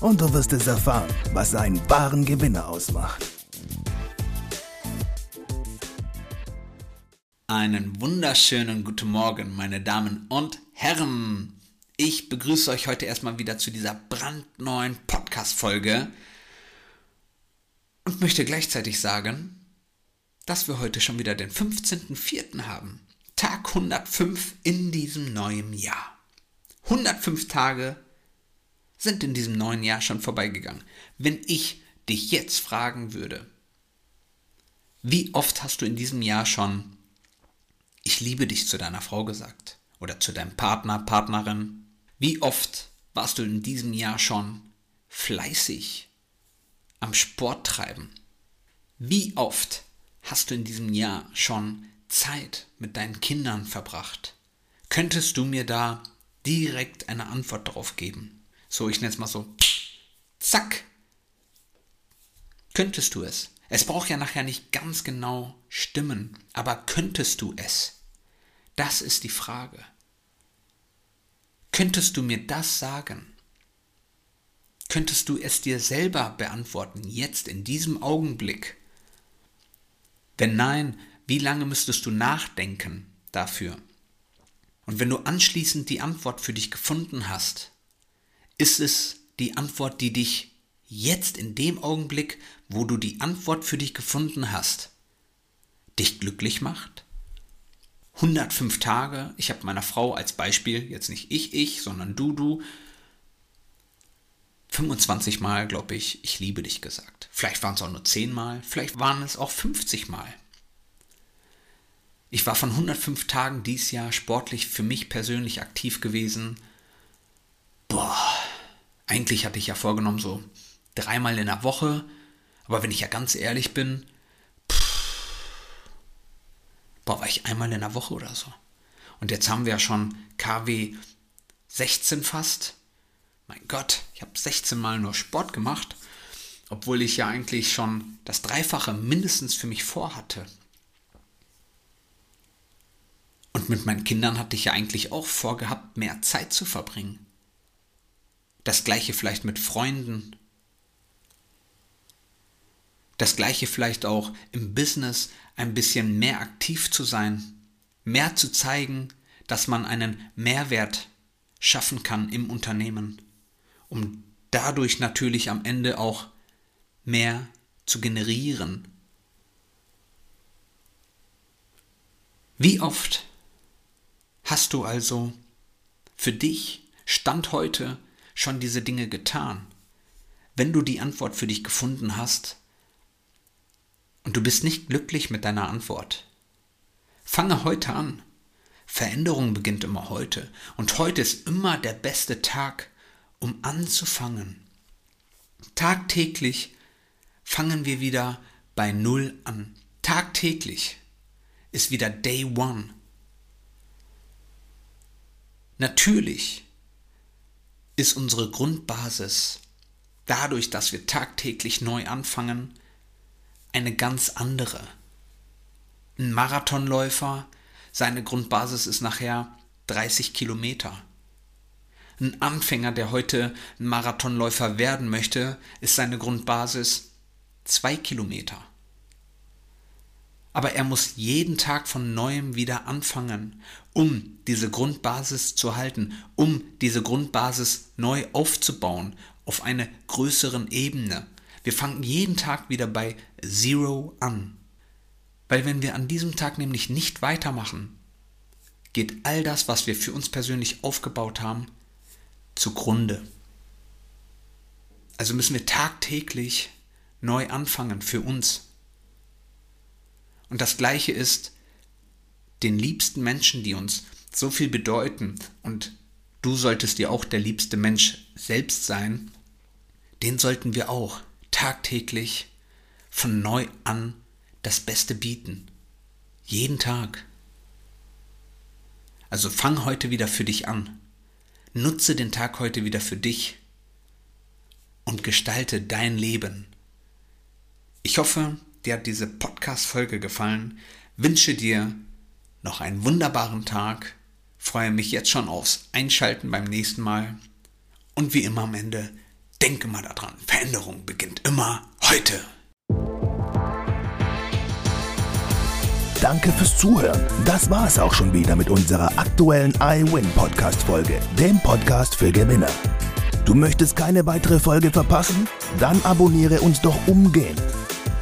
und du wirst es erfahren, was einen wahren Gewinner ausmacht. Einen wunderschönen guten Morgen, meine Damen und Herren. Ich begrüße euch heute erstmal wieder zu dieser brandneuen Podcast-Folge und möchte gleichzeitig sagen, dass wir heute schon wieder den 15.04. haben. Tag 105 in diesem neuen Jahr. 105 Tage sind in diesem neuen Jahr schon vorbeigegangen. Wenn ich dich jetzt fragen würde, wie oft hast du in diesem Jahr schon ich liebe dich zu deiner Frau gesagt oder zu deinem Partner, Partnerin? Wie oft warst du in diesem Jahr schon fleißig am Sport treiben? Wie oft hast du in diesem Jahr schon Zeit mit deinen Kindern verbracht? Könntest du mir da direkt eine Antwort darauf geben? So, ich nenne es mal so. Zack. Könntest du es? Es braucht ja nachher nicht ganz genau stimmen, aber könntest du es? Das ist die Frage. Könntest du mir das sagen? Könntest du es dir selber beantworten, jetzt in diesem Augenblick? Wenn nein, wie lange müsstest du nachdenken dafür? Und wenn du anschließend die Antwort für dich gefunden hast, ist es die Antwort, die dich jetzt in dem Augenblick, wo du die Antwort für dich gefunden hast, dich glücklich macht? 105 Tage. Ich habe meiner Frau als Beispiel, jetzt nicht ich, ich, sondern du, du, 25 Mal, glaube ich, ich liebe dich gesagt. Vielleicht waren es auch nur 10 Mal, vielleicht waren es auch 50 Mal. Ich war von 105 Tagen dieses Jahr sportlich für mich persönlich aktiv gewesen. Boah, eigentlich hatte ich ja vorgenommen, so dreimal in der Woche. Aber wenn ich ja ganz ehrlich bin, boah, war ich einmal in der Woche oder so. Und jetzt haben wir ja schon KW 16 fast. Mein Gott, ich habe 16 Mal nur Sport gemacht, obwohl ich ja eigentlich schon das Dreifache mindestens für mich vorhatte. Und mit meinen Kindern hatte ich ja eigentlich auch vorgehabt, mehr Zeit zu verbringen. Das gleiche vielleicht mit Freunden. Das gleiche vielleicht auch im Business ein bisschen mehr aktiv zu sein, mehr zu zeigen, dass man einen Mehrwert schaffen kann im Unternehmen, um dadurch natürlich am Ende auch mehr zu generieren. Wie oft hast du also für dich Stand heute schon diese Dinge getan? Wenn du die Antwort für dich gefunden hast, und du bist nicht glücklich mit deiner Antwort. Fange heute an. Veränderung beginnt immer heute und heute ist immer der beste Tag, um anzufangen. Tagtäglich fangen wir wieder bei Null an. Tagtäglich ist wieder Day One. Natürlich ist unsere Grundbasis dadurch, dass wir tagtäglich neu anfangen, eine ganz andere. Ein Marathonläufer, seine Grundbasis ist nachher 30 Kilometer. Ein Anfänger, der heute ein Marathonläufer werden möchte, ist seine Grundbasis 2 Kilometer. Aber er muss jeden Tag von neuem wieder anfangen, um diese Grundbasis zu halten, um diese Grundbasis neu aufzubauen auf einer größeren Ebene, wir fangen jeden Tag wieder bei Zero an. Weil wenn wir an diesem Tag nämlich nicht weitermachen, geht all das, was wir für uns persönlich aufgebaut haben, zugrunde. Also müssen wir tagtäglich neu anfangen für uns. Und das Gleiche ist den liebsten Menschen, die uns so viel bedeuten, und du solltest dir auch der liebste Mensch selbst sein, den sollten wir auch tagtäglich von neu an das Beste bieten. Jeden Tag. Also fang heute wieder für dich an. Nutze den Tag heute wieder für dich und gestalte dein Leben. Ich hoffe, dir hat diese Podcast-Folge gefallen. Wünsche dir noch einen wunderbaren Tag. Freue mich jetzt schon aufs Einschalten beim nächsten Mal. Und wie immer am Ende, denke mal daran, Veränderung beginnt immer heute. Danke fürs Zuhören. Das war es auch schon wieder mit unserer aktuellen iWin Podcast Folge, dem Podcast für Gewinner. Du möchtest keine weitere Folge verpassen? Dann abonniere uns doch umgehend.